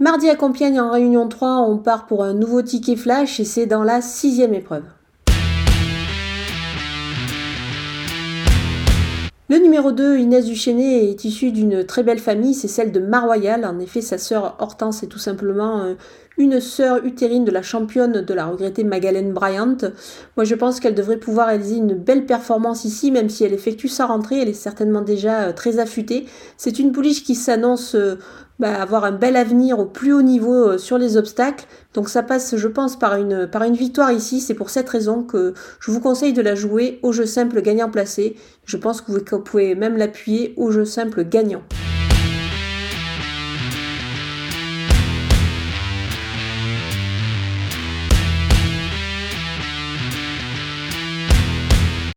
Mardi à Compiègne en Réunion 3, on part pour un nouveau ticket flash et c'est dans la sixième épreuve. Le numéro 2, Inès Duchesnay, est issue d'une très belle famille, c'est celle de Maroyal. En effet, sa sœur Hortense est tout simplement euh, une sœur utérine de la championne de la regrettée Magalène Bryant. Moi, je pense qu'elle devrait pouvoir réaliser une belle performance ici, même si elle effectue sa rentrée, elle est certainement déjà euh, très affûtée. C'est une pouliche qui s'annonce euh, bah, avoir un bel avenir au plus haut niveau euh, sur les obstacles. Donc ça passe, je pense, par une, par une victoire ici. C'est pour cette raison que je vous conseille de la jouer au jeu simple gagnant placé. Je pense que vous pouvez même l'appuyer au jeu simple gagnant.